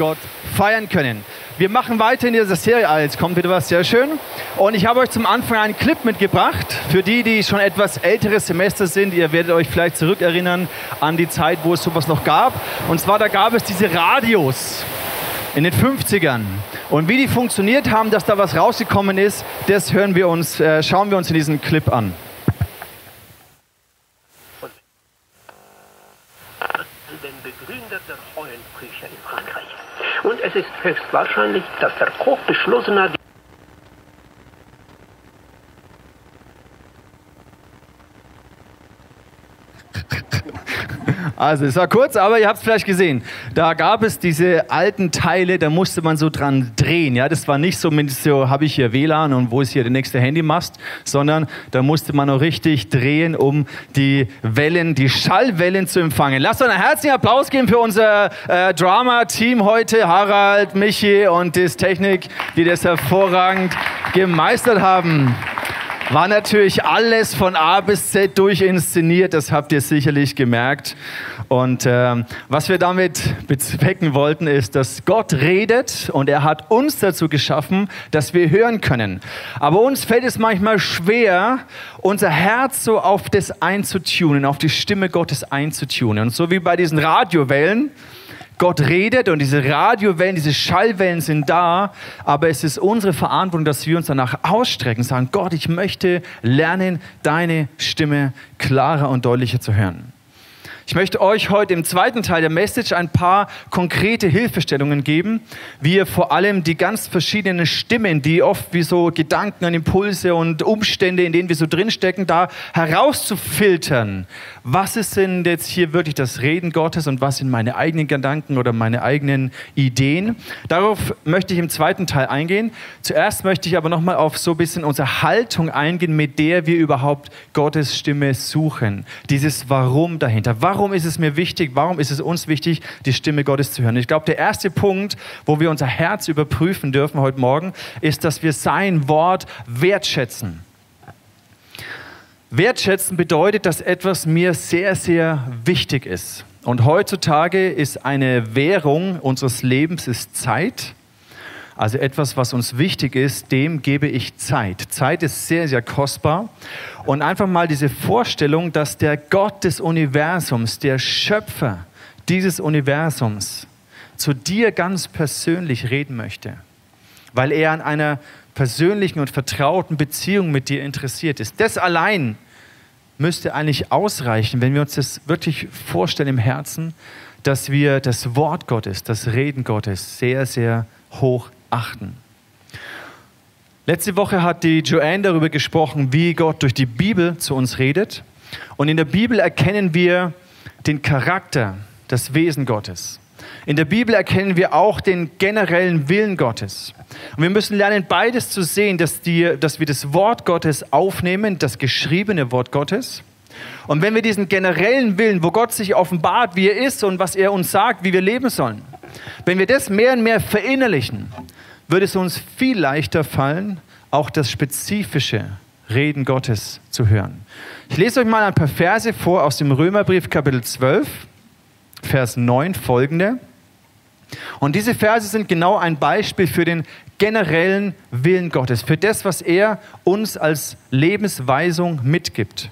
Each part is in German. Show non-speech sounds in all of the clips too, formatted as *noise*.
Gott feiern können. Wir machen weiter in dieser Serie. Jetzt kommt wieder was sehr schön. Und ich habe euch zum Anfang einen Clip mitgebracht. Für die, die schon etwas älteres Semester sind, ihr werdet euch vielleicht zurückerinnern an die Zeit, wo es sowas noch gab. Und zwar, da gab es diese Radios in den 50ern. Und wie die funktioniert haben, dass da was rausgekommen ist, das hören wir uns, äh, schauen wir uns in diesem Clip an. den Begründer der Frankreich. Und es ist höchstwahrscheinlich, dass der Koch beschlossen hat, *laughs* Also es war kurz, aber ihr habt es vielleicht gesehen. Da gab es diese alten Teile, da musste man so dran drehen. Ja, das war nicht so, so habe ich hier WLAN und wo ist hier der nächste Handymast, sondern da musste man noch richtig drehen, um die Wellen, die Schallwellen zu empfangen. Lasst uns einen herzlichen Applaus geben für unser äh, Drama-Team heute, Harald, Michi und das Technik, die das hervorragend gemeistert haben. War natürlich alles von A bis Z durchinszeniert, das habt ihr sicherlich gemerkt. Und äh, was wir damit bezwecken wollten, ist, dass Gott redet und er hat uns dazu geschaffen, dass wir hören können. Aber uns fällt es manchmal schwer, unser Herz so auf das einzutunen, auf die Stimme Gottes einzutunen. Und so wie bei diesen Radiowellen, Gott redet und diese Radiowellen, diese Schallwellen sind da, aber es ist unsere Verantwortung, dass wir uns danach ausstrecken, sagen, Gott, ich möchte lernen, deine Stimme klarer und deutlicher zu hören. Ich möchte euch heute im zweiten Teil der Message ein paar konkrete Hilfestellungen geben, wie ihr vor allem die ganz verschiedenen Stimmen, die oft wie so Gedanken und Impulse und Umstände, in denen wir so drinstecken, da herauszufiltern. Was ist denn jetzt hier wirklich das Reden Gottes und was sind meine eigenen Gedanken oder meine eigenen Ideen? Darauf möchte ich im zweiten Teil eingehen. Zuerst möchte ich aber nochmal auf so ein bisschen unsere Haltung eingehen, mit der wir überhaupt Gottes Stimme suchen. Dieses Warum dahinter. Warum Warum ist es mir wichtig? Warum ist es uns wichtig, die Stimme Gottes zu hören? Ich glaube, der erste Punkt, wo wir unser Herz überprüfen dürfen heute Morgen, ist, dass wir sein Wort wertschätzen. Wertschätzen bedeutet, dass etwas mir sehr, sehr wichtig ist. Und heutzutage ist eine Währung unseres Lebens ist Zeit. Also etwas, was uns wichtig ist, dem gebe ich Zeit. Zeit ist sehr, sehr kostbar. Und einfach mal diese Vorstellung, dass der Gott des Universums, der Schöpfer dieses Universums, zu dir ganz persönlich reden möchte, weil er an einer persönlichen und vertrauten Beziehung mit dir interessiert ist. Das allein müsste eigentlich ausreichen, wenn wir uns das wirklich vorstellen im Herzen, dass wir das Wort Gottes, das Reden Gottes sehr, sehr hoch achten. Letzte Woche hat die Joanne darüber gesprochen, wie Gott durch die Bibel zu uns redet. Und in der Bibel erkennen wir den Charakter, das Wesen Gottes. In der Bibel erkennen wir auch den generellen Willen Gottes. Und wir müssen lernen, beides zu sehen, dass, die, dass wir das Wort Gottes aufnehmen, das geschriebene Wort Gottes. Und wenn wir diesen generellen Willen, wo Gott sich offenbart, wie er ist und was er uns sagt, wie wir leben sollen, wenn wir das mehr und mehr verinnerlichen, wird es uns viel leichter fallen, auch das spezifische Reden Gottes zu hören. Ich lese euch mal ein paar Verse vor aus dem Römerbrief Kapitel 12, Vers 9 folgende. Und diese Verse sind genau ein Beispiel für den generellen Willen Gottes, für das, was er uns als Lebensweisung mitgibt.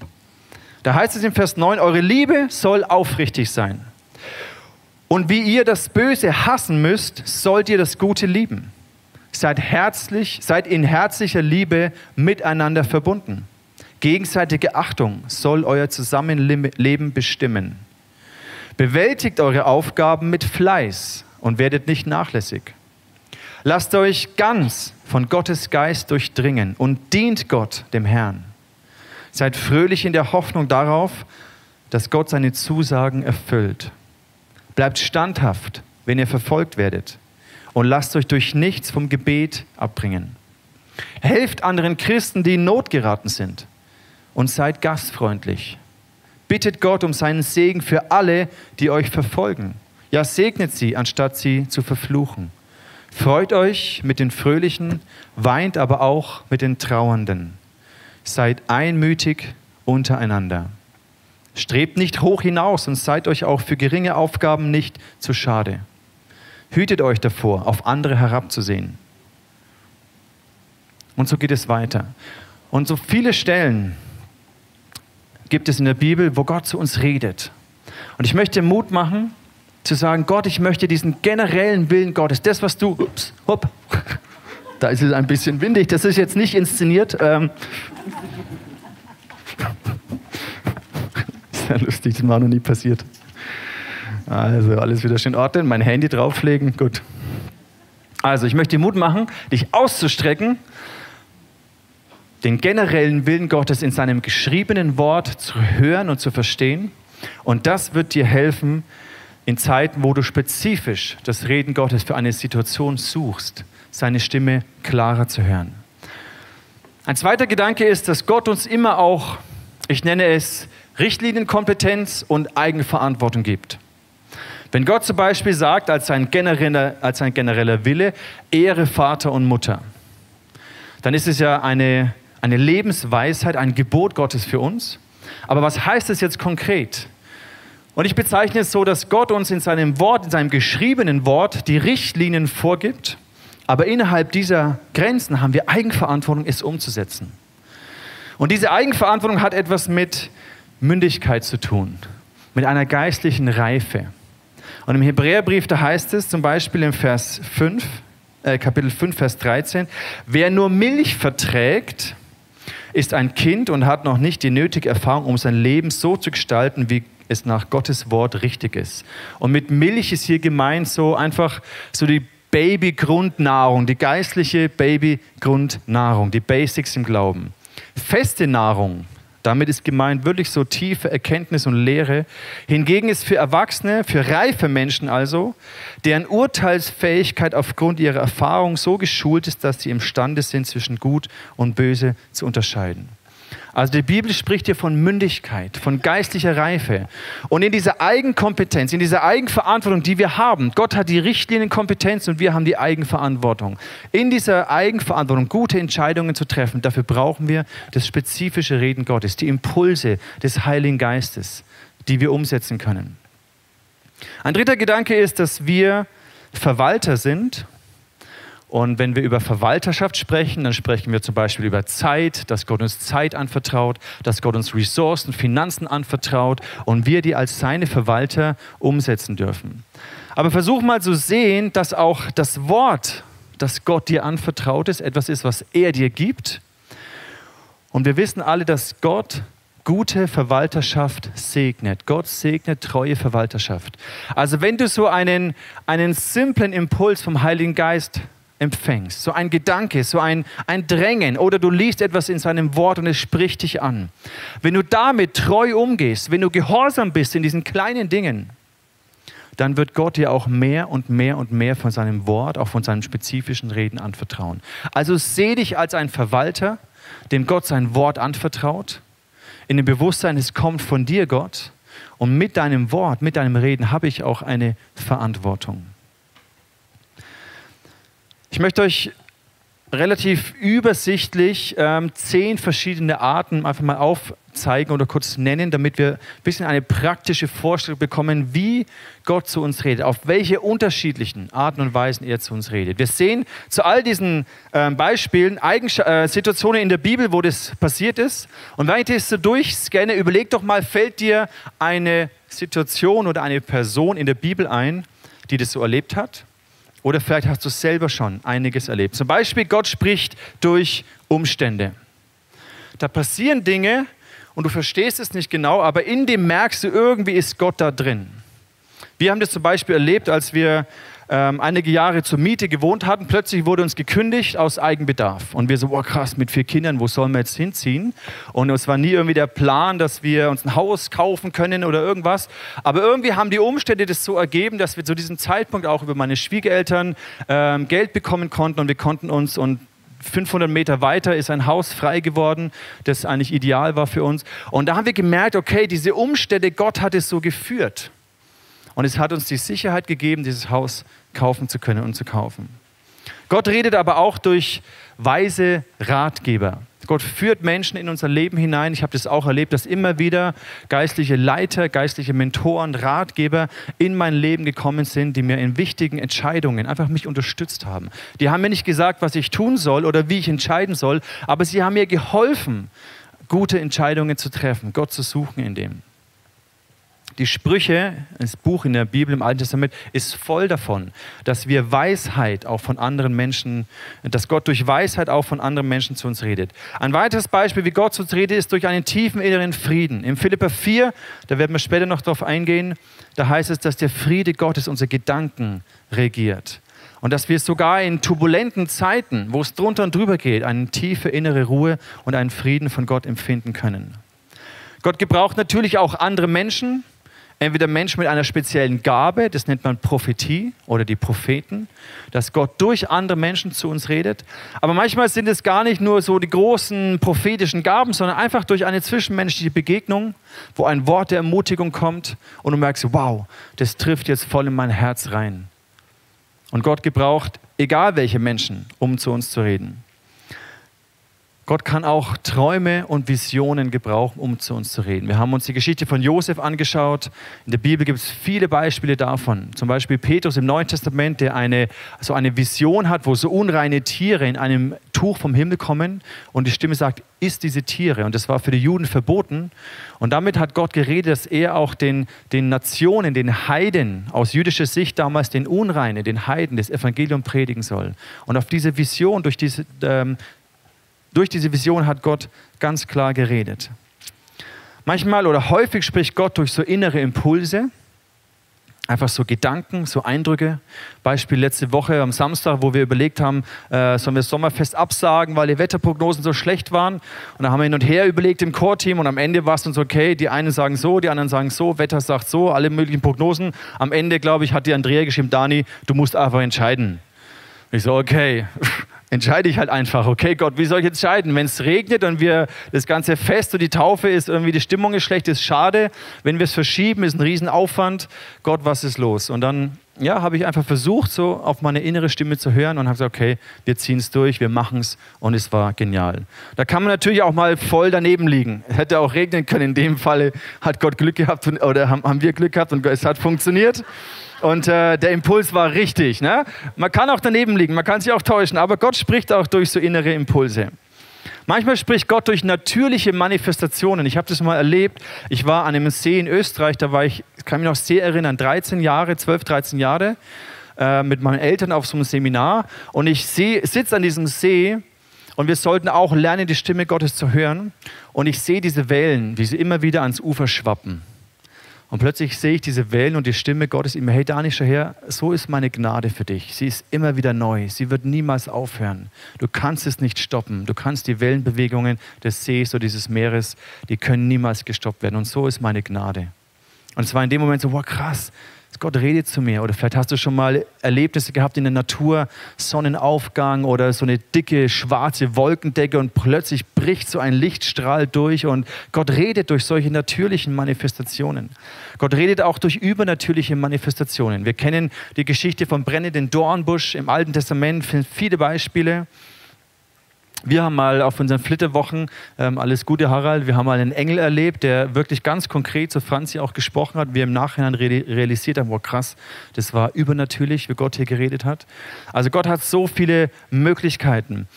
Da heißt es im Vers 9, eure Liebe soll aufrichtig sein. Und wie ihr das Böse hassen müsst, sollt ihr das Gute lieben. Seid herzlich, seid in herzlicher Liebe miteinander verbunden. Gegenseitige Achtung soll euer Zusammenleben bestimmen. Bewältigt eure Aufgaben mit Fleiß und werdet nicht nachlässig. Lasst euch ganz von Gottes Geist durchdringen und dient Gott, dem Herrn. Seid fröhlich in der Hoffnung darauf, dass Gott seine Zusagen erfüllt. Bleibt standhaft, wenn ihr verfolgt werdet. Und lasst euch durch nichts vom Gebet abbringen. Helft anderen Christen, die in Not geraten sind. Und seid gastfreundlich. Bittet Gott um seinen Segen für alle, die euch verfolgen. Ja, segnet sie, anstatt sie zu verfluchen. Freut euch mit den Fröhlichen, weint aber auch mit den Trauernden. Seid einmütig untereinander. Strebt nicht hoch hinaus und seid euch auch für geringe Aufgaben nicht zu schade. Hütet euch davor, auf andere herabzusehen. Und so geht es weiter. Und so viele Stellen gibt es in der Bibel, wo Gott zu uns redet. Und ich möchte Mut machen, zu sagen, Gott, ich möchte diesen generellen Willen Gottes, das, was du, ups, hopp, da ist es ein bisschen windig, das ist jetzt nicht inszeniert. Ähm, *laughs* sehr lustig, das war noch nie passiert. Also alles wieder schön ordnen, mein Handy drauflegen, gut. Also ich möchte dir Mut machen, dich auszustrecken, den generellen Willen Gottes in seinem geschriebenen Wort zu hören und zu verstehen. Und das wird dir helfen in Zeiten, wo du spezifisch das Reden Gottes für eine Situation suchst, seine Stimme klarer zu hören. Ein zweiter Gedanke ist, dass Gott uns immer auch, ich nenne es, Richtlinienkompetenz und Eigenverantwortung gibt. Wenn Gott zum Beispiel sagt, als sein genereller, als sein genereller Wille, Ehre Vater und Mutter, dann ist es ja eine, eine Lebensweisheit, ein Gebot Gottes für uns. Aber was heißt es jetzt konkret? Und ich bezeichne es so, dass Gott uns in seinem Wort, in seinem geschriebenen Wort, die Richtlinien vorgibt, aber innerhalb dieser Grenzen haben wir Eigenverantwortung, es umzusetzen. Und diese Eigenverantwortung hat etwas mit Mündigkeit zu tun, mit einer geistlichen Reife. Und im Hebräerbrief, da heißt es zum Beispiel im Vers 5, äh, Kapitel 5, Vers 13, wer nur Milch verträgt, ist ein Kind und hat noch nicht die nötige Erfahrung, um sein Leben so zu gestalten, wie es nach Gottes Wort richtig ist. Und mit Milch ist hier gemeint so einfach so die Babygrundnahrung, die geistliche Babygrundnahrung, die Basics im Glauben. Feste Nahrung, damit ist gemeint wirklich so tiefe Erkenntnis und Lehre. Hingegen ist für Erwachsene, für reife Menschen also, deren Urteilsfähigkeit aufgrund ihrer Erfahrung so geschult ist, dass sie imstande sind, zwischen Gut und Böse zu unterscheiden. Also die Bibel spricht hier von Mündigkeit, von geistlicher Reife. Und in dieser Eigenkompetenz, in dieser Eigenverantwortung, die wir haben, Gott hat die Richtlinienkompetenz und wir haben die Eigenverantwortung. In dieser Eigenverantwortung gute Entscheidungen zu treffen, dafür brauchen wir das spezifische Reden Gottes, die Impulse des Heiligen Geistes, die wir umsetzen können. Ein dritter Gedanke ist, dass wir Verwalter sind und wenn wir über Verwalterschaft sprechen, dann sprechen wir zum Beispiel über Zeit, dass Gott uns Zeit anvertraut, dass Gott uns Ressourcen, Finanzen anvertraut und wir die als seine Verwalter umsetzen dürfen. Aber versuch mal zu sehen, dass auch das Wort, das Gott dir anvertraut ist, etwas ist, was er dir gibt. Und wir wissen alle, dass Gott gute Verwalterschaft segnet. Gott segnet treue Verwalterschaft. Also wenn du so einen, einen simplen Impuls vom Heiligen Geist empfängst, so ein Gedanke, so ein, ein Drängen oder du liest etwas in seinem Wort und es spricht dich an. Wenn du damit treu umgehst, wenn du gehorsam bist in diesen kleinen Dingen, dann wird Gott dir auch mehr und mehr und mehr von seinem Wort, auch von seinen spezifischen Reden anvertrauen. Also seh dich als ein Verwalter, dem Gott sein Wort anvertraut, in dem Bewusstsein, es kommt von dir, Gott, und mit deinem Wort, mit deinem Reden habe ich auch eine Verantwortung. Ich möchte euch relativ übersichtlich ähm, zehn verschiedene Arten einfach mal aufzeigen oder kurz nennen, damit wir ein bisschen eine praktische Vorstellung bekommen, wie Gott zu uns redet, auf welche unterschiedlichen Arten und Weisen er zu uns redet. Wir sehen zu all diesen ähm, Beispielen Eigensch äh, Situationen in der Bibel, wo das passiert ist. Und wenn ich das so durchscanne, überleg doch mal, fällt dir eine Situation oder eine Person in der Bibel ein, die das so erlebt hat? Oder vielleicht hast du selber schon einiges erlebt. Zum Beispiel, Gott spricht durch Umstände. Da passieren Dinge und du verstehst es nicht genau, aber in dem merkst du, irgendwie ist Gott da drin. Wir haben das zum Beispiel erlebt, als wir ähm, einige Jahre zur Miete gewohnt hatten. Plötzlich wurde uns gekündigt aus Eigenbedarf. Und wir so, oh krass, mit vier Kindern, wo sollen wir jetzt hinziehen? Und es war nie irgendwie der Plan, dass wir uns ein Haus kaufen können oder irgendwas. Aber irgendwie haben die Umstände das so ergeben, dass wir zu diesem Zeitpunkt auch über meine Schwiegereltern ähm, Geld bekommen konnten und wir konnten uns und 500 Meter weiter ist ein Haus frei geworden, das eigentlich ideal war für uns. Und da haben wir gemerkt, okay, diese Umstände, Gott hat es so geführt. Und es hat uns die Sicherheit gegeben, dieses Haus kaufen zu können und zu kaufen. Gott redet aber auch durch weise Ratgeber. Gott führt Menschen in unser Leben hinein. Ich habe das auch erlebt, dass immer wieder geistliche Leiter, geistliche Mentoren, Ratgeber in mein Leben gekommen sind, die mir in wichtigen Entscheidungen einfach mich unterstützt haben. Die haben mir nicht gesagt, was ich tun soll oder wie ich entscheiden soll, aber sie haben mir geholfen, gute Entscheidungen zu treffen, Gott zu suchen in dem. Die Sprüche, das Buch in der Bibel im Alten Testament, ist voll davon, dass wir Weisheit auch von anderen Menschen, dass Gott durch Weisheit auch von anderen Menschen zu uns redet. Ein weiteres Beispiel, wie Gott zu uns redet, ist durch einen tiefen inneren Frieden. Im Philippa 4, da werden wir später noch darauf eingehen, da heißt es, dass der Friede Gottes unsere Gedanken regiert. Und dass wir sogar in turbulenten Zeiten, wo es drunter und drüber geht, eine tiefe innere Ruhe und einen Frieden von Gott empfinden können. Gott gebraucht natürlich auch andere Menschen, Entweder Menschen mit einer speziellen Gabe, das nennt man Prophetie oder die Propheten, dass Gott durch andere Menschen zu uns redet. Aber manchmal sind es gar nicht nur so die großen prophetischen Gaben, sondern einfach durch eine zwischenmenschliche Begegnung, wo ein Wort der Ermutigung kommt und du merkst, wow, das trifft jetzt voll in mein Herz rein. Und Gott gebraucht egal welche Menschen, um zu uns zu reden. Gott kann auch Träume und Visionen gebrauchen, um zu uns zu reden. Wir haben uns die Geschichte von Josef angeschaut. In der Bibel gibt es viele Beispiele davon. Zum Beispiel Petrus im Neuen Testament, der eine, so eine Vision hat, wo so unreine Tiere in einem Tuch vom Himmel kommen und die Stimme sagt, isst diese Tiere. Und das war für die Juden verboten. Und damit hat Gott geredet, dass er auch den, den Nationen, den Heiden, aus jüdischer Sicht damals den Unreinen, den Heiden, das Evangelium predigen soll. Und auf diese Vision, durch diese ähm, durch diese Vision hat Gott ganz klar geredet. Manchmal oder häufig spricht Gott durch so innere Impulse, einfach so Gedanken, so Eindrücke. Beispiel letzte Woche am Samstag, wo wir überlegt haben, äh, sollen wir das Sommerfest absagen, weil die Wetterprognosen so schlecht waren. Und da haben wir hin und her überlegt im Core-Team und am Ende war es uns okay. Die einen sagen so, die anderen sagen so, Wetter sagt so, alle möglichen Prognosen. Am Ende, glaube ich, hat die Andrea geschrieben, Dani, du musst einfach entscheiden. Ich so, okay, entscheide ich halt einfach, okay Gott, wie soll ich entscheiden? Wenn es regnet und wir das ganze Fest und die Taufe ist, irgendwie die Stimmung ist schlecht, ist schade. Wenn wir es verschieben, ist ein Riesenaufwand. Gott, was ist los? Und dann, ja, habe ich einfach versucht, so auf meine innere Stimme zu hören und habe gesagt, okay, wir ziehen es durch, wir machen es und es war genial. Da kann man natürlich auch mal voll daneben liegen. Hätte auch regnen können. In dem Falle hat Gott Glück gehabt oder haben wir Glück gehabt und es hat funktioniert. Und äh, der Impuls war richtig. Ne? Man kann auch daneben liegen, man kann sich auch täuschen, aber Gott spricht auch durch so innere Impulse. Manchmal spricht Gott durch natürliche Manifestationen. Ich habe das mal erlebt. Ich war an einem See in Österreich, da war ich, kann mich noch sehr erinnern, 13 Jahre, 12, 13 Jahre, äh, mit meinen Eltern auf so einem Seminar. Und ich sitze an diesem See und wir sollten auch lernen, die Stimme Gottes zu hören. Und ich sehe diese Wellen, wie sie immer wieder ans Ufer schwappen. Und plötzlich sehe ich diese Wellen und die Stimme Gottes immer, hey Dani, schau her, so ist meine Gnade für dich. Sie ist immer wieder neu. Sie wird niemals aufhören. Du kannst es nicht stoppen. Du kannst die Wellenbewegungen des Sees oder dieses Meeres, die können niemals gestoppt werden. Und so ist meine Gnade. Und es war in dem Moment so, wow, krass, Gott redet zu mir. Oder vielleicht hast du schon mal Erlebnisse gehabt in der Natur, Sonnenaufgang oder so eine dicke schwarze Wolkendecke und plötzlich bricht so ein Lichtstrahl durch und Gott redet durch solche natürlichen Manifestationen. Gott redet auch durch übernatürliche Manifestationen. Wir kennen die Geschichte vom brennenden Dornbusch im Alten Testament, viele Beispiele. Wir haben mal auf unseren Flitterwochen, ähm, alles Gute Harald, wir haben mal einen Engel erlebt, der wirklich ganz konkret zu Franzi auch gesprochen hat. Wir im Nachhinein realisiert haben, wow krass, das war übernatürlich, wie Gott hier geredet hat. Also Gott hat so viele Möglichkeiten.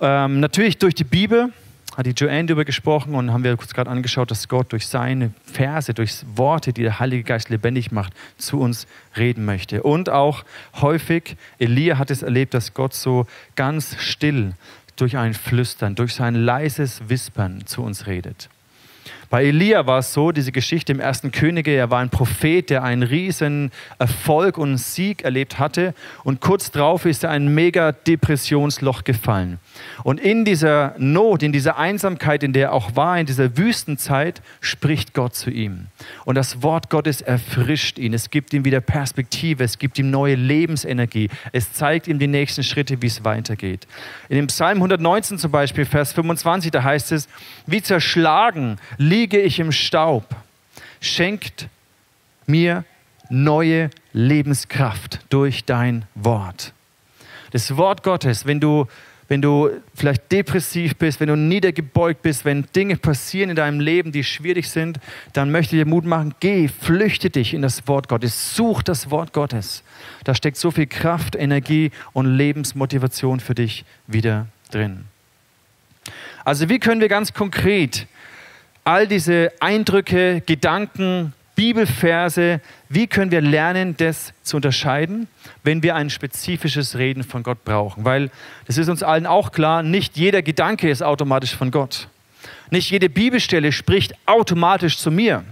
Ähm, natürlich durch die Bibel, hat die Joanne darüber gesprochen und haben wir uns gerade angeschaut, dass Gott durch seine Verse, durch Worte, die der Heilige Geist lebendig macht, zu uns reden möchte. Und auch häufig, Elia hat es erlebt, dass Gott so ganz still durch ein Flüstern, durch sein leises Wispern zu uns redet. Bei Elia war es so, diese Geschichte im ersten Könige, er war ein Prophet, der einen riesen Erfolg und Sieg erlebt hatte und kurz darauf ist er ein mega Depressionsloch gefallen. Und in dieser Not, in dieser Einsamkeit, in der er auch war, in dieser Wüstenzeit, spricht Gott zu ihm. Und das Wort Gottes erfrischt ihn. Es gibt ihm wieder Perspektive. Es gibt ihm neue Lebensenergie. Es zeigt ihm die nächsten Schritte, wie es weitergeht. In dem Psalm 119 zum Beispiel, Vers 25, da heißt es, wie zerschlagen liege ich im Staub. Schenkt mir neue Lebenskraft durch dein Wort. Das Wort Gottes, wenn du, wenn du vielleicht depressiv bist, wenn du niedergebeugt bist, wenn Dinge passieren in deinem Leben, die schwierig sind, dann möchte ich dir Mut machen, geh, flüchte dich in das Wort Gottes, such das Wort Gottes. Da steckt so viel Kraft, Energie und Lebensmotivation für dich wieder drin. Also wie können wir ganz konkret all diese Eindrücke, Gedanken, Bibelverse, wie können wir lernen, das zu unterscheiden, wenn wir ein spezifisches Reden von Gott brauchen? Weil das ist uns allen auch klar, nicht jeder Gedanke ist automatisch von Gott. Nicht jede Bibelstelle spricht automatisch zu mir.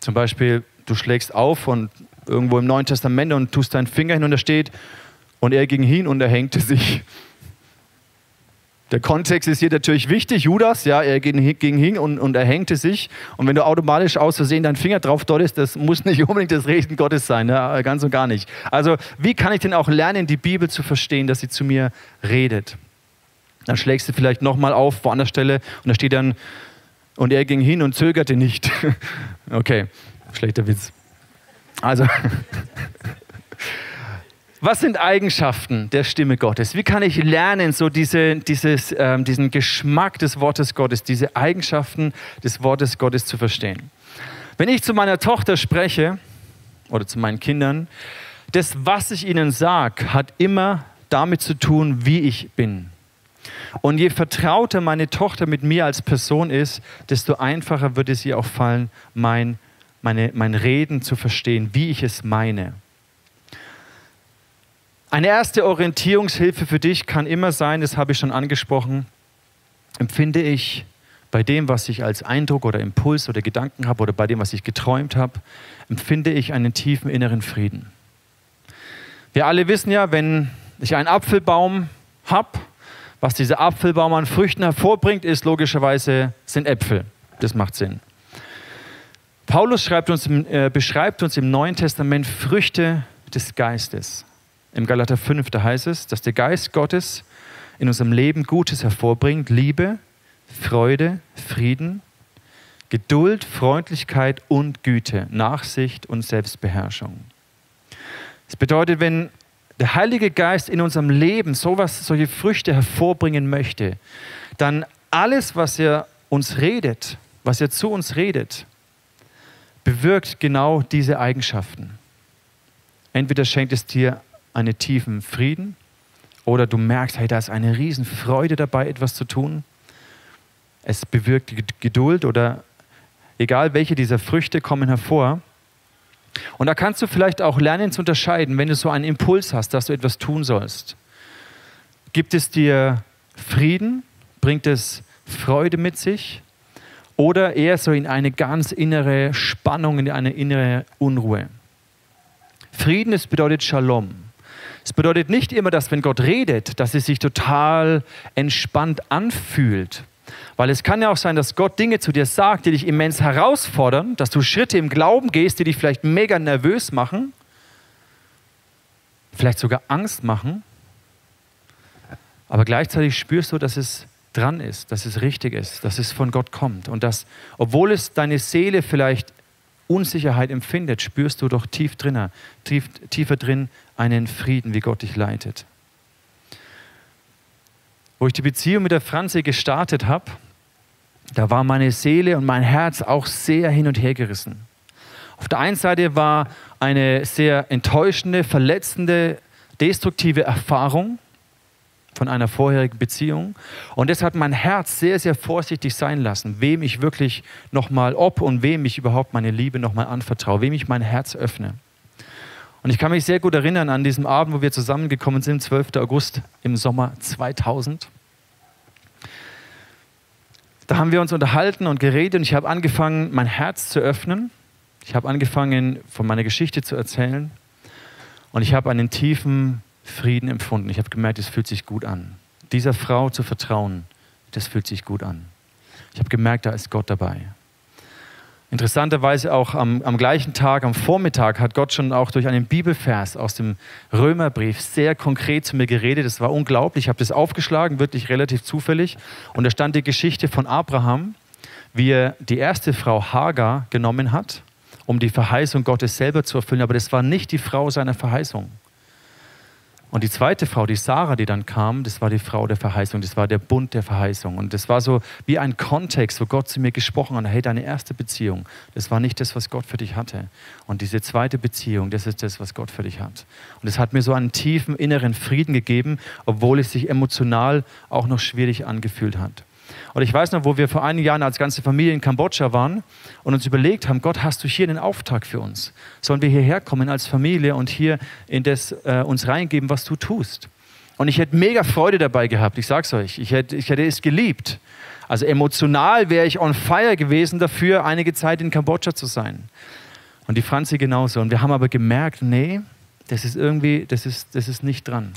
Zum Beispiel, du schlägst auf und irgendwo im Neuen Testament und tust deinen Finger hin und da steht, und er ging hin und er hängte sich. Der Kontext ist hier natürlich wichtig. Judas, ja, er ging hin und, und er hängte sich. Und wenn du automatisch aus Versehen deinen Finger drauf deutest, das muss nicht *laughs* unbedingt das Reden Gottes sein, ja, ganz und gar nicht. Also, wie kann ich denn auch lernen, die Bibel zu verstehen, dass sie zu mir redet? Dann schlägst du vielleicht nochmal auf, woanders Stelle, und da steht dann, und er ging hin und zögerte nicht. *laughs* okay, schlechter Witz. Also. *laughs* Was sind Eigenschaften der Stimme Gottes? Wie kann ich lernen, so diese, dieses, ähm, diesen Geschmack des Wortes Gottes, diese Eigenschaften des Wortes Gottes zu verstehen? Wenn ich zu meiner Tochter spreche oder zu meinen Kindern, das, was ich ihnen sage, hat immer damit zu tun, wie ich bin. Und je vertrauter meine Tochter mit mir als Person ist, desto einfacher wird es ihr auch fallen, mein, meine, mein Reden zu verstehen, wie ich es meine. Eine erste Orientierungshilfe für dich kann immer sein, das habe ich schon angesprochen, empfinde ich bei dem, was ich als Eindruck oder Impuls oder Gedanken habe oder bei dem, was ich geträumt habe, empfinde ich einen tiefen inneren Frieden. Wir alle wissen ja, wenn ich einen Apfelbaum habe, was dieser Apfelbaum an Früchten hervorbringt, ist logischerweise sind Äpfel. Das macht Sinn. Paulus uns, äh, beschreibt uns im Neuen Testament Früchte des Geistes. Im Galater 5, da heißt es, dass der Geist Gottes in unserem Leben Gutes hervorbringt, Liebe, Freude, Frieden, Geduld, Freundlichkeit und Güte, Nachsicht und Selbstbeherrschung. Das bedeutet, wenn der Heilige Geist in unserem Leben sowas, solche Früchte hervorbringen möchte, dann alles, was er uns redet, was er zu uns redet, bewirkt genau diese Eigenschaften. Entweder schenkt es dir einen tiefen Frieden oder du merkst, hey, da ist eine Riesenfreude dabei, etwas zu tun. Es bewirkt Geduld oder egal welche dieser Früchte kommen hervor. Und da kannst du vielleicht auch lernen zu unterscheiden, wenn du so einen Impuls hast, dass du etwas tun sollst. Gibt es dir Frieden? Bringt es Freude mit sich? Oder eher so in eine ganz innere Spannung, in eine innere Unruhe? Frieden, das bedeutet Shalom. Es bedeutet nicht immer, dass wenn Gott redet, dass es sich total entspannt anfühlt. Weil es kann ja auch sein, dass Gott Dinge zu dir sagt, die dich immens herausfordern, dass du Schritte im Glauben gehst, die dich vielleicht mega nervös machen, vielleicht sogar Angst machen. Aber gleichzeitig spürst du, dass es dran ist, dass es richtig ist, dass es von Gott kommt und dass, obwohl es deine Seele vielleicht Unsicherheit empfindet, spürst du doch tief drinnen, tief, tiefer drin einen Frieden, wie Gott dich leitet. Wo ich die Beziehung mit der Franzi gestartet habe, da war meine Seele und mein Herz auch sehr hin und her gerissen. Auf der einen Seite war eine sehr enttäuschende, verletzende, destruktive Erfahrung von einer vorherigen Beziehung. Und das hat mein Herz sehr, sehr vorsichtig sein lassen, wem ich wirklich nochmal, ob und wem ich überhaupt meine Liebe nochmal anvertraue, wem ich mein Herz öffne. Und ich kann mich sehr gut erinnern an diesem Abend, wo wir zusammengekommen sind, 12. August im Sommer 2000. Da haben wir uns unterhalten und geredet und ich habe angefangen, mein Herz zu öffnen. Ich habe angefangen, von meiner Geschichte zu erzählen. Und ich habe einen tiefen Frieden empfunden. Ich habe gemerkt, es fühlt sich gut an. Dieser Frau zu vertrauen, das fühlt sich gut an. Ich habe gemerkt, da ist Gott dabei. Interessanterweise auch am, am, gleichen Tag, am Vormittag, hat Gott schon auch durch einen Bibelvers aus dem Römerbrief sehr konkret zu mir geredet. Das war unglaublich. Ich habe das aufgeschlagen, wirklich relativ zufällig. Und da stand die Geschichte von Abraham, wie er die erste Frau Hagar genommen hat, um die Verheißung Gottes selber zu erfüllen. Aber das war nicht die Frau seiner Verheißung. Und die zweite Frau, die Sarah, die dann kam, das war die Frau der Verheißung, das war der Bund der Verheißung. Und das war so wie ein Kontext, wo Gott zu mir gesprochen hat, hey, deine erste Beziehung, das war nicht das, was Gott für dich hatte. Und diese zweite Beziehung, das ist das, was Gott für dich hat. Und es hat mir so einen tiefen inneren Frieden gegeben, obwohl es sich emotional auch noch schwierig angefühlt hat. Und ich weiß noch, wo wir vor einigen Jahren als ganze Familie in Kambodscha waren und uns überlegt haben, Gott, hast du hier einen Auftrag für uns? Sollen wir hierher kommen als Familie und hier in das äh, uns reingeben, was du tust? Und ich hätte mega Freude dabei gehabt, ich sag's euch. Ich hätte, ich hätte es geliebt. Also emotional wäre ich on fire gewesen dafür, einige Zeit in Kambodscha zu sein. Und die Franzi genauso. Und wir haben aber gemerkt, nee, das ist irgendwie, das ist, das ist nicht dran.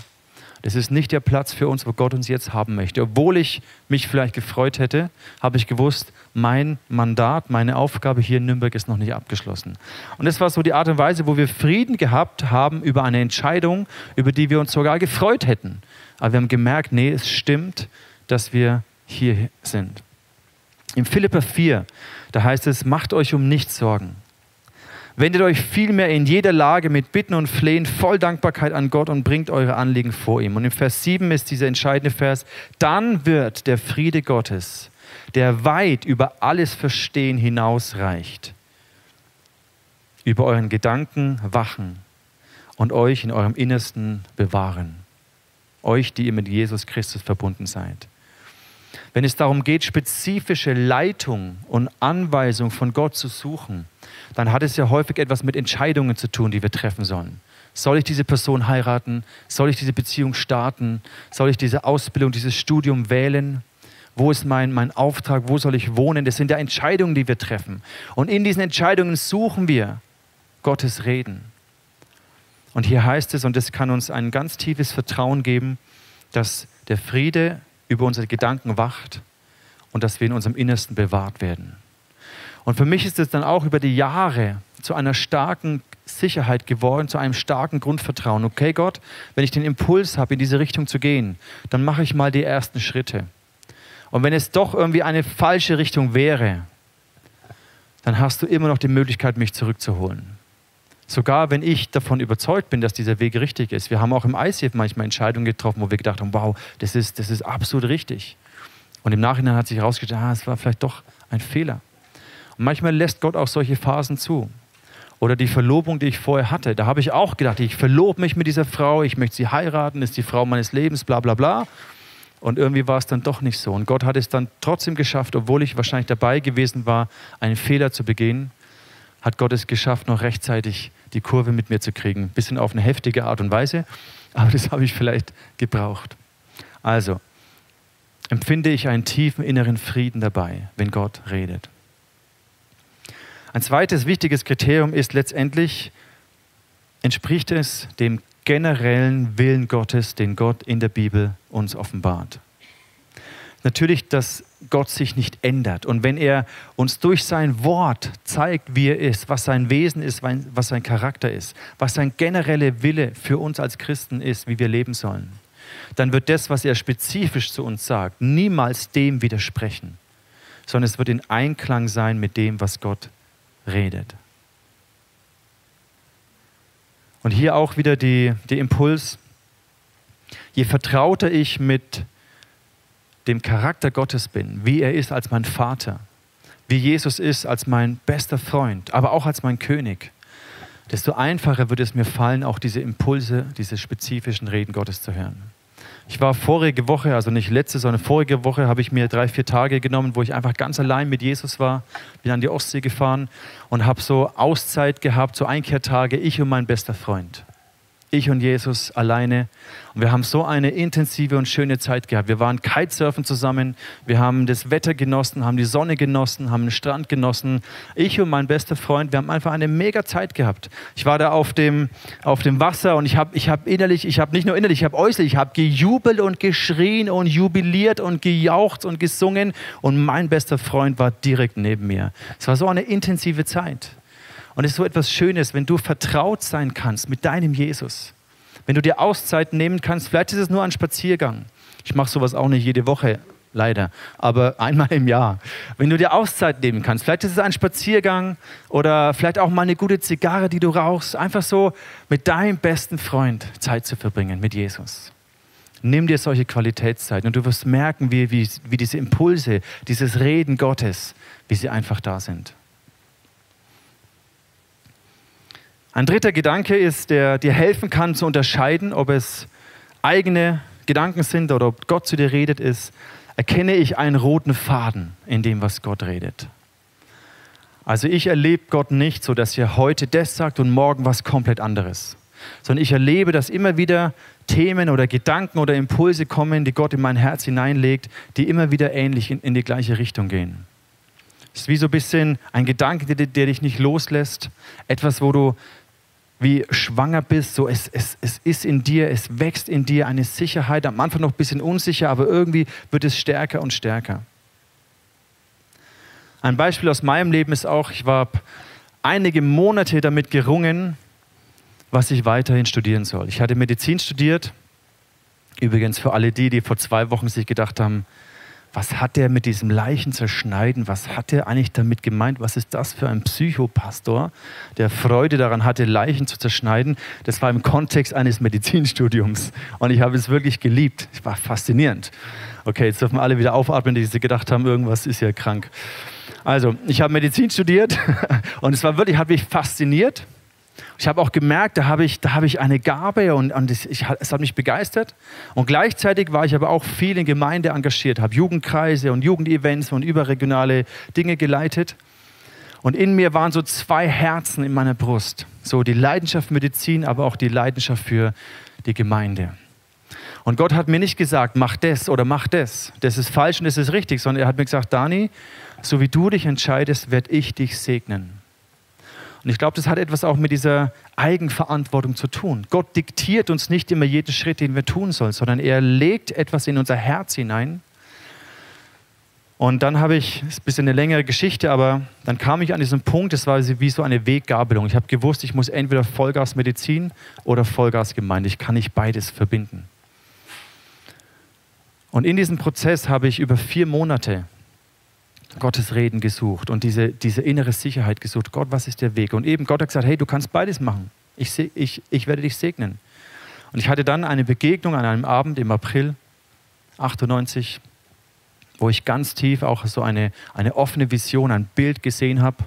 Das ist nicht der Platz für uns, wo Gott uns jetzt haben möchte. Obwohl ich mich vielleicht gefreut hätte, habe ich gewusst, mein Mandat, meine Aufgabe hier in Nürnberg ist noch nicht abgeschlossen. Und das war so die Art und Weise, wo wir Frieden gehabt haben über eine Entscheidung, über die wir uns sogar gefreut hätten. Aber wir haben gemerkt, nee, es stimmt, dass wir hier sind. Im Philippa 4, da heißt es, macht euch um nichts Sorgen. Wendet euch vielmehr in jeder Lage mit Bitten und Flehen voll Dankbarkeit an Gott und bringt eure Anliegen vor ihm. Und im Vers 7 ist dieser entscheidende Vers, dann wird der Friede Gottes, der weit über alles Verstehen hinausreicht, über euren Gedanken wachen und euch in eurem Innersten bewahren. Euch, die ihr mit Jesus Christus verbunden seid. Wenn es darum geht, spezifische Leitung und Anweisung von Gott zu suchen, dann hat es ja häufig etwas mit Entscheidungen zu tun, die wir treffen sollen. Soll ich diese Person heiraten? Soll ich diese Beziehung starten? Soll ich diese Ausbildung, dieses Studium wählen? Wo ist mein, mein Auftrag? Wo soll ich wohnen? Das sind ja Entscheidungen, die wir treffen. Und in diesen Entscheidungen suchen wir Gottes Reden. Und hier heißt es, und das kann uns ein ganz tiefes Vertrauen geben, dass der Friede über unsere Gedanken wacht und dass wir in unserem Innersten bewahrt werden. Und für mich ist es dann auch über die Jahre zu einer starken Sicherheit geworden, zu einem starken Grundvertrauen. Okay, Gott, wenn ich den Impuls habe, in diese Richtung zu gehen, dann mache ich mal die ersten Schritte. Und wenn es doch irgendwie eine falsche Richtung wäre, dann hast du immer noch die Möglichkeit, mich zurückzuholen. Sogar wenn ich davon überzeugt bin, dass dieser Weg richtig ist. Wir haben auch im ICF manchmal Entscheidungen getroffen, wo wir gedacht haben, wow, das ist, das ist absolut richtig. Und im Nachhinein hat sich herausgestellt, ah, es war vielleicht doch ein Fehler. Und manchmal lässt Gott auch solche Phasen zu. Oder die Verlobung, die ich vorher hatte, da habe ich auch gedacht, ich verlobe mich mit dieser Frau, ich möchte sie heiraten, ist die Frau meines Lebens, bla bla bla. Und irgendwie war es dann doch nicht so. Und Gott hat es dann trotzdem geschafft, obwohl ich wahrscheinlich dabei gewesen war, einen Fehler zu begehen, hat Gott es geschafft, noch rechtzeitig die Kurve mit mir zu kriegen. Bisschen auf eine heftige Art und Weise, aber das habe ich vielleicht gebraucht. Also, empfinde ich einen tiefen inneren Frieden dabei, wenn Gott redet. Ein zweites wichtiges Kriterium ist letztendlich, entspricht es dem generellen Willen Gottes, den Gott in der Bibel uns offenbart. Natürlich, dass Gott sich nicht ändert. Und wenn er uns durch sein Wort zeigt, wie er ist, was sein Wesen ist, was sein Charakter ist, was sein genereller Wille für uns als Christen ist, wie wir leben sollen, dann wird das, was er spezifisch zu uns sagt, niemals dem widersprechen, sondern es wird in Einklang sein mit dem, was Gott redet. Und hier auch wieder die, der Impuls, je vertrauter ich mit dem Charakter Gottes bin, wie er ist als mein Vater, wie Jesus ist als mein bester Freund, aber auch als mein König, desto einfacher wird es mir fallen, auch diese Impulse, diese spezifischen Reden Gottes zu hören. Ich war vorige Woche, also nicht letzte, sondern vorige Woche, habe ich mir drei, vier Tage genommen, wo ich einfach ganz allein mit Jesus war. Bin an die Ostsee gefahren und habe so Auszeit gehabt, so Einkehrtage, ich und mein bester Freund ich und Jesus alleine. Und wir haben so eine intensive und schöne Zeit gehabt. Wir waren Kitesurfen zusammen, wir haben das Wetter genossen, haben die Sonne genossen, haben den Strand genossen. Ich und mein bester Freund, wir haben einfach eine mega Zeit gehabt. Ich war da auf dem, auf dem Wasser und ich habe ich hab innerlich, ich habe nicht nur innerlich, ich habe äußerlich, ich habe gejubelt und geschrien und jubiliert und gejaucht und gesungen und mein bester Freund war direkt neben mir. Es war so eine intensive Zeit. Und es ist so etwas Schönes, wenn du vertraut sein kannst mit deinem Jesus. Wenn du dir Auszeiten nehmen kannst, vielleicht ist es nur ein Spaziergang. Ich mache sowas auch nicht jede Woche, leider, aber *laughs* einmal im Jahr. Wenn du dir Auszeit nehmen kannst, vielleicht ist es ein Spaziergang oder vielleicht auch mal eine gute Zigarre, die du rauchst, einfach so mit deinem besten Freund Zeit zu verbringen, mit Jesus. Nimm dir solche Qualitätszeiten und du wirst merken, wie, wie, wie diese Impulse, dieses Reden Gottes, wie sie einfach da sind. Ein dritter Gedanke ist, der dir helfen kann zu unterscheiden, ob es eigene Gedanken sind oder ob Gott zu dir redet, ist, erkenne ich einen roten Faden in dem, was Gott redet. Also ich erlebe Gott nicht so, dass er heute das sagt und morgen was komplett anderes, sondern ich erlebe, dass immer wieder Themen oder Gedanken oder Impulse kommen, die Gott in mein Herz hineinlegt, die immer wieder ähnlich in, in die gleiche Richtung gehen. Es ist wie so ein bisschen ein Gedanke, der, der dich nicht loslässt, etwas, wo du wie schwanger bist, so es, es, es ist in dir, es wächst in dir eine Sicherheit, am Anfang noch ein bisschen unsicher, aber irgendwie wird es stärker und stärker. Ein Beispiel aus meinem Leben ist auch, ich war einige Monate damit gerungen, was ich weiterhin studieren soll. Ich hatte Medizin studiert, übrigens für alle die, die vor zwei Wochen sich gedacht haben, was hat der mit diesem Leichen zerschneiden? Was hat er eigentlich damit gemeint? Was ist das für ein Psychopastor, der Freude daran hatte, Leichen zu zerschneiden? Das war im Kontext eines Medizinstudiums. Und ich habe es wirklich geliebt. Es war faszinierend. Okay, jetzt dürfen alle wieder aufatmen, die sich gedacht haben, irgendwas ist ja krank. Also, ich habe Medizin studiert *laughs* und es war wirklich, hat mich fasziniert. Ich habe auch gemerkt, da habe ich, da ich eine Gabe und, und es, ich, es hat mich begeistert. Und gleichzeitig war ich aber auch viel in Gemeinde engagiert, habe Jugendkreise und Jugendevents und überregionale Dinge geleitet. Und in mir waren so zwei Herzen in meiner Brust. So die Leidenschaft für Medizin, aber auch die Leidenschaft für die Gemeinde. Und Gott hat mir nicht gesagt, mach das oder mach das. Das ist falsch und das ist richtig, sondern er hat mir gesagt, Dani, so wie du dich entscheidest, werde ich dich segnen. Und ich glaube, das hat etwas auch mit dieser Eigenverantwortung zu tun. Gott diktiert uns nicht immer jeden Schritt, den wir tun sollen, sondern er legt etwas in unser Herz hinein. Und dann habe ich, ist ein bisschen eine längere Geschichte, aber dann kam ich an diesen Punkt, das war wie so eine Weggabelung. Ich habe gewusst, ich muss entweder Vollgas Medizin oder Vollgas Gemeinde. Ich kann nicht beides verbinden. Und in diesem Prozess habe ich über vier Monate Gottes Reden gesucht und diese, diese innere Sicherheit gesucht. Gott, was ist der Weg? Und eben Gott hat gesagt, hey, du kannst beides machen. Ich, ich, ich werde dich segnen. Und ich hatte dann eine Begegnung an einem Abend im April 98, wo ich ganz tief auch so eine, eine offene Vision, ein Bild gesehen habe.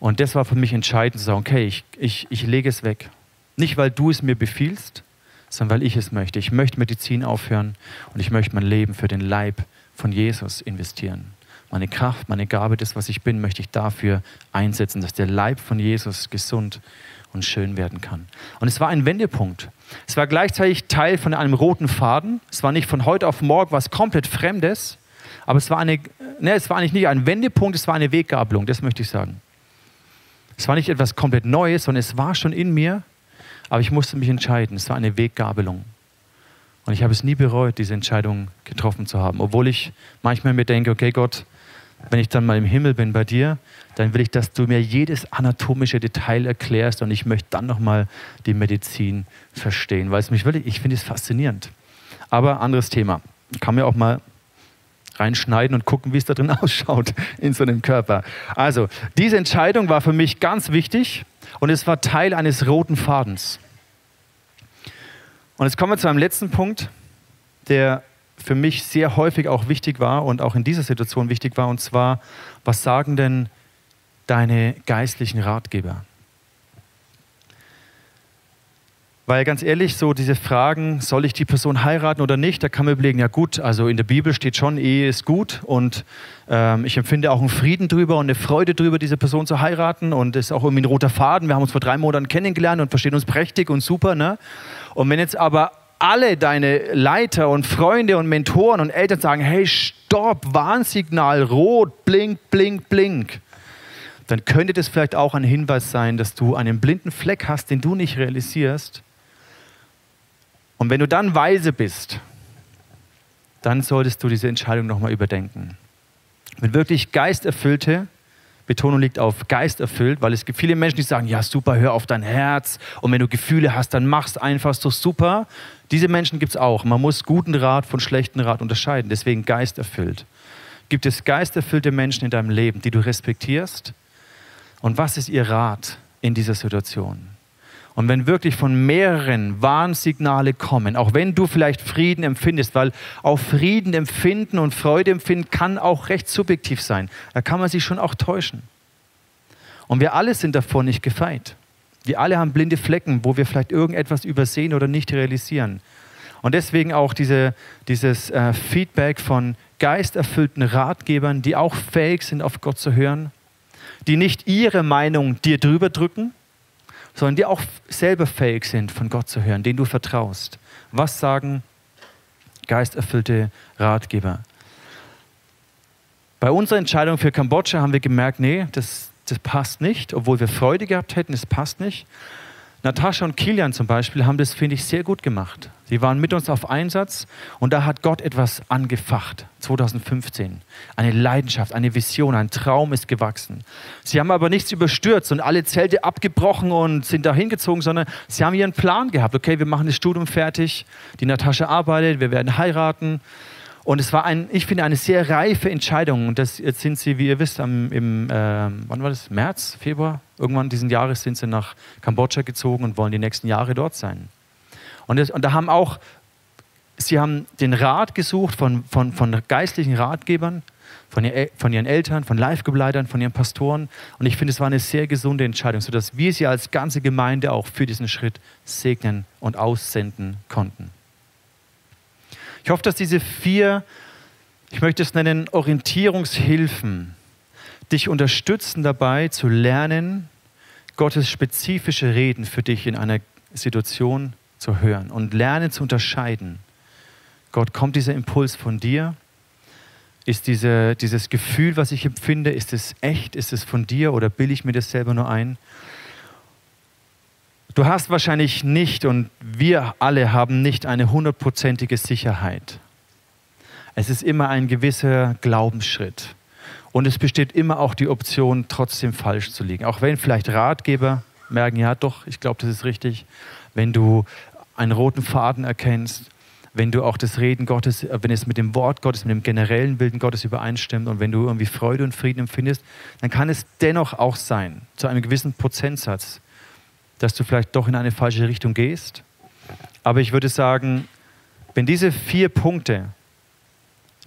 Und das war für mich entscheidend zu sagen, okay, ich, ich, ich lege es weg. Nicht, weil du es mir befiehlst, sondern weil ich es möchte. Ich möchte Medizin aufhören und ich möchte mein Leben für den Leib von Jesus investieren meine Kraft, meine Gabe, das, was ich bin, möchte ich dafür einsetzen, dass der Leib von Jesus gesund und schön werden kann. Und es war ein Wendepunkt. Es war gleichzeitig Teil von einem roten Faden. Es war nicht von heute auf morgen was komplett Fremdes, aber es war, eine, ne, es war eigentlich nicht ein Wendepunkt, es war eine Weggabelung, das möchte ich sagen. Es war nicht etwas komplett Neues, sondern es war schon in mir, aber ich musste mich entscheiden. Es war eine Weggabelung. Und ich habe es nie bereut, diese Entscheidung getroffen zu haben, obwohl ich manchmal mir denke, okay Gott, wenn ich dann mal im Himmel bin bei dir, dann will ich, dass du mir jedes anatomische Detail erklärst und ich möchte dann nochmal die Medizin verstehen, weil es mich wirklich, ich finde es faszinierend. Aber anderes Thema. Ich kann mir auch mal reinschneiden und gucken, wie es da drin *laughs* ausschaut in so einem Körper. Also, diese Entscheidung war für mich ganz wichtig und es war Teil eines roten Fadens. Und jetzt kommen wir zu einem letzten Punkt, der für mich sehr häufig auch wichtig war und auch in dieser Situation wichtig war, und zwar, was sagen denn deine geistlichen Ratgeber? Weil ganz ehrlich, so diese Fragen, soll ich die Person heiraten oder nicht, da kann man überlegen, ja gut, also in der Bibel steht schon, Ehe ist gut und ähm, ich empfinde auch einen Frieden drüber und eine Freude drüber, diese Person zu heiraten und ist auch irgendwie ein roter Faden. Wir haben uns vor drei Monaten kennengelernt und verstehen uns prächtig und super. Ne? Und wenn jetzt aber alle deine Leiter und Freunde und Mentoren und Eltern sagen, hey, stopp, Warnsignal, rot, blink, blink, blink, dann könnte das vielleicht auch ein Hinweis sein, dass du einen blinden Fleck hast, den du nicht realisierst. Und wenn du dann weise bist, dann solltest du diese Entscheidung nochmal überdenken. Wenn wirklich geisterfüllte Betonung liegt auf Geist erfüllt, weil es gibt viele Menschen, die sagen, ja super, hör auf dein Herz und wenn du Gefühle hast, dann mach's einfach so super. Diese Menschen gibt es auch. Man muss guten Rat von schlechten Rat unterscheiden, deswegen Geist erfüllt. Gibt es geisterfüllte Menschen in deinem Leben, die du respektierst? Und was ist ihr Rat in dieser Situation? Und wenn wirklich von mehreren Warnsignale kommen, auch wenn du vielleicht Frieden empfindest, weil auch Frieden empfinden und Freude empfinden kann auch recht subjektiv sein. Da kann man sich schon auch täuschen. Und wir alle sind davor nicht gefeit. Wir alle haben blinde Flecken, wo wir vielleicht irgendetwas übersehen oder nicht realisieren. Und deswegen auch diese, dieses äh, Feedback von geisterfüllten Ratgebern, die auch fähig sind, auf Gott zu hören, die nicht ihre Meinung dir drüber drücken, sondern die auch selber fähig sind, von Gott zu hören, denen du vertraust. Was sagen geisterfüllte Ratgeber? Bei unserer Entscheidung für Kambodscha haben wir gemerkt, nee, das, das passt nicht, obwohl wir Freude gehabt hätten, es passt nicht. Natascha und Kilian zum Beispiel haben das, finde ich, sehr gut gemacht. Sie waren mit uns auf Einsatz und da hat Gott etwas angefacht, 2015. Eine Leidenschaft, eine Vision, ein Traum ist gewachsen. Sie haben aber nichts überstürzt und alle Zelte abgebrochen und sind da hingezogen, sondern sie haben ihren Plan gehabt. Okay, wir machen das Studium fertig, die Natascha arbeitet, wir werden heiraten. Und es war, ein, ich finde, eine sehr reife Entscheidung. Und das, jetzt sind sie, wie ihr wisst, am, im, äh, wann war das? März, Februar? Irgendwann diesen Jahres sind sie nach Kambodscha gezogen und wollen die nächsten Jahre dort sein. Und, das, und da haben auch, sie haben den Rat gesucht von, von, von geistlichen Ratgebern, von, ihr, von ihren Eltern, von Live-Begleitern, von ihren Pastoren. Und ich finde, es war eine sehr gesunde Entscheidung, sodass wir sie als ganze Gemeinde auch für diesen Schritt segnen und aussenden konnten. Ich hoffe, dass diese vier, ich möchte es nennen, Orientierungshilfen, dich unterstützen dabei zu lernen, Gottes spezifische Reden für dich in einer Situation zu hören und lernen zu unterscheiden. Gott, kommt dieser Impuls von dir? Ist diese, dieses Gefühl, was ich empfinde, ist es echt? Ist es von dir oder bilde ich mir das selber nur ein? Du hast wahrscheinlich nicht und wir alle haben nicht eine hundertprozentige Sicherheit. Es ist immer ein gewisser Glaubensschritt. Und es besteht immer auch die Option, trotzdem falsch zu liegen. Auch wenn vielleicht Ratgeber merken, ja doch, ich glaube, das ist richtig. Wenn du einen roten Faden erkennst, wenn du auch das Reden Gottes, wenn es mit dem Wort Gottes, mit dem generellen Bilden Gottes übereinstimmt und wenn du irgendwie Freude und Frieden empfindest, dann kann es dennoch auch sein, zu einem gewissen Prozentsatz, dass du vielleicht doch in eine falsche Richtung gehst. Aber ich würde sagen, wenn diese vier Punkte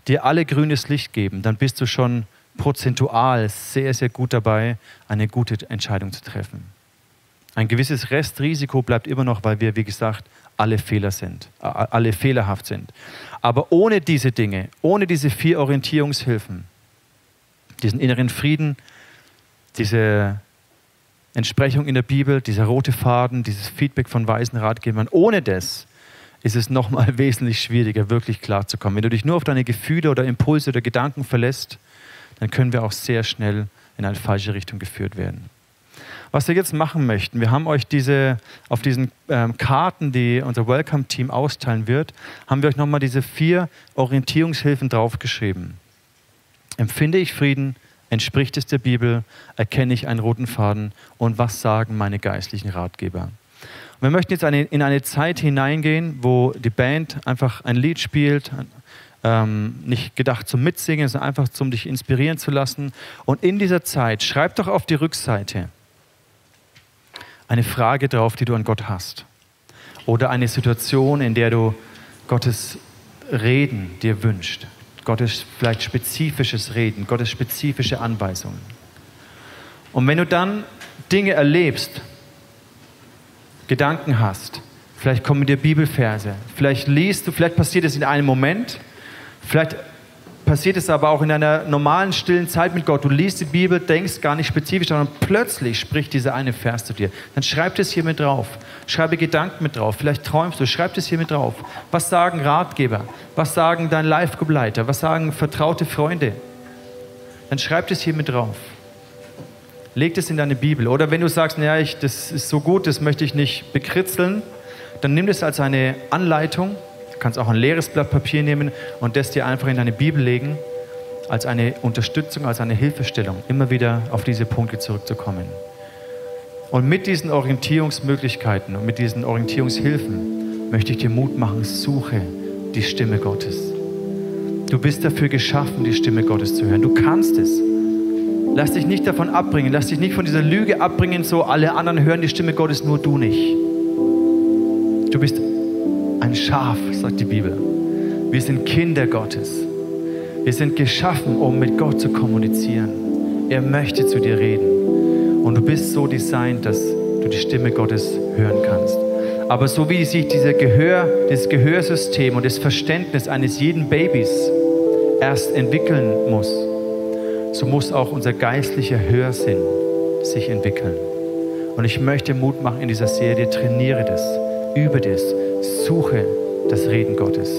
dir alle grünes Licht geben, dann bist du schon prozentual sehr, sehr gut dabei, eine gute Entscheidung zu treffen. Ein gewisses Restrisiko bleibt immer noch, weil wir, wie gesagt, alle Fehler sind, alle fehlerhaft sind. Aber ohne diese Dinge, ohne diese vier Orientierungshilfen, diesen inneren Frieden, diese Entsprechung in der Bibel, dieser rote Faden, dieses Feedback von weisen Ratgebern. Ohne das ist es nochmal *laughs* wesentlich schwieriger, wirklich klar zu kommen. Wenn du dich nur auf deine Gefühle oder Impulse oder Gedanken verlässt, dann können wir auch sehr schnell in eine falsche Richtung geführt werden. Was wir jetzt machen möchten, wir haben euch diese, auf diesen ähm, Karten, die unser Welcome-Team austeilen wird, haben wir euch nochmal diese vier Orientierungshilfen draufgeschrieben. Empfinde ich Frieden, Entspricht es der Bibel? Erkenne ich einen roten Faden? Und was sagen meine geistlichen Ratgeber? Wir möchten jetzt eine, in eine Zeit hineingehen, wo die Band einfach ein Lied spielt, ähm, nicht gedacht zum Mitsingen, sondern einfach zum dich inspirieren zu lassen. Und in dieser Zeit, schreib doch auf die Rückseite eine Frage drauf, die du an Gott hast. Oder eine Situation, in der du Gottes Reden dir wünscht. Gottes vielleicht spezifisches Reden, Gottes spezifische Anweisungen. Und wenn du dann Dinge erlebst, Gedanken hast, vielleicht kommen dir Bibelverse, vielleicht liest du, vielleicht passiert es in einem Moment, vielleicht passiert es aber auch in einer normalen, stillen Zeit mit Gott. Du liest die Bibel, denkst gar nicht spezifisch, sondern plötzlich spricht dieser eine Vers zu dir. Dann schreib das hier mit drauf. Schreibe Gedanken mit drauf. Vielleicht träumst du, schreib das hier mit drauf. Was sagen Ratgeber? Was sagen dein Live-Begleiter? Was sagen vertraute Freunde? Dann schreib das hier mit drauf. Leg das in deine Bibel. Oder wenn du sagst, naja, ich, das ist so gut, das möchte ich nicht bekritzeln, dann nimm das als eine Anleitung kannst auch ein leeres Blatt Papier nehmen und das dir einfach in deine Bibel legen als eine Unterstützung, als eine Hilfestellung, immer wieder auf diese Punkte zurückzukommen. Und mit diesen Orientierungsmöglichkeiten und mit diesen Orientierungshilfen möchte ich dir Mut machen, suche die Stimme Gottes. Du bist dafür geschaffen, die Stimme Gottes zu hören. Du kannst es. Lass dich nicht davon abbringen, lass dich nicht von dieser Lüge abbringen, so alle anderen hören die Stimme Gottes, nur du nicht. Du bist ein Schaf, sagt die Bibel. Wir sind Kinder Gottes. Wir sind geschaffen, um mit Gott zu kommunizieren. Er möchte zu dir reden. Und du bist so designt, dass du die Stimme Gottes hören kannst. Aber so wie sich dieser Gehör, das Gehörsystem und das Verständnis eines jeden Babys erst entwickeln muss, so muss auch unser geistlicher Hörsinn sich entwickeln. Und ich möchte Mut machen in dieser Serie, trainiere das, übe das, suche das Reden Gottes.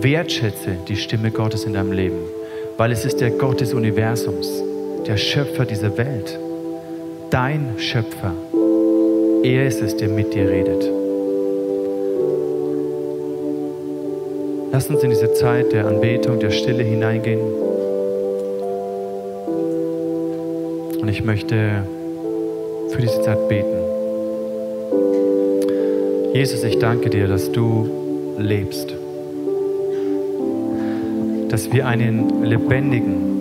Wertschätze die Stimme Gottes in deinem Leben, weil es ist der Gott des Universums der Schöpfer dieser Welt, dein Schöpfer. Er ist es, der mit dir redet. Lass uns in diese Zeit der Anbetung, der Stille hineingehen. Und ich möchte für diese Zeit beten. Jesus, ich danke dir, dass du lebst. Dass wir einen lebendigen,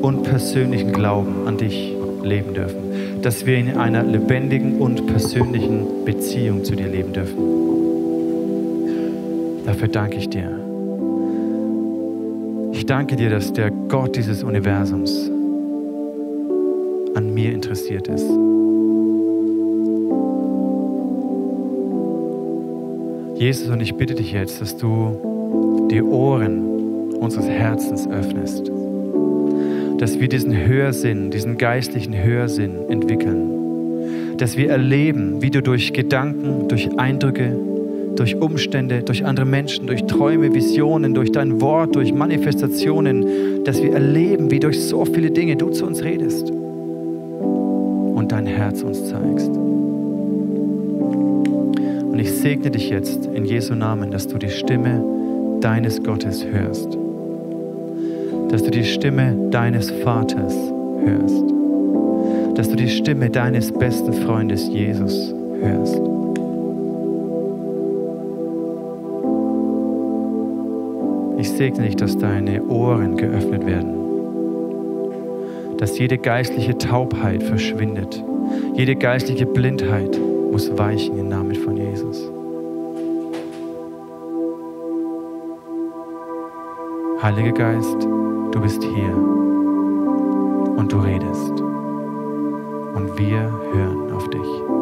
und persönlichen Glauben an dich leben dürfen. Dass wir in einer lebendigen und persönlichen Beziehung zu dir leben dürfen. Dafür danke ich dir. Ich danke dir, dass der Gott dieses Universums an mir interessiert ist. Jesus, und ich bitte dich jetzt, dass du die Ohren unseres Herzens öffnest dass wir diesen Hörsinn, diesen geistlichen Hörsinn entwickeln. Dass wir erleben, wie du durch Gedanken, durch Eindrücke, durch Umstände, durch andere Menschen, durch Träume, Visionen, durch dein Wort, durch Manifestationen, dass wir erleben, wie durch so viele Dinge du zu uns redest und dein Herz uns zeigst. Und ich segne dich jetzt in Jesu Namen, dass du die Stimme deines Gottes hörst. Dass du die Stimme deines Vaters hörst, dass du die Stimme deines besten Freundes Jesus hörst. Ich segne dich, dass deine Ohren geöffnet werden, dass jede geistliche Taubheit verschwindet, jede geistliche Blindheit muss weichen im Namen von Jesus. Heiliger Geist, Du bist hier und du redest und wir hören auf dich.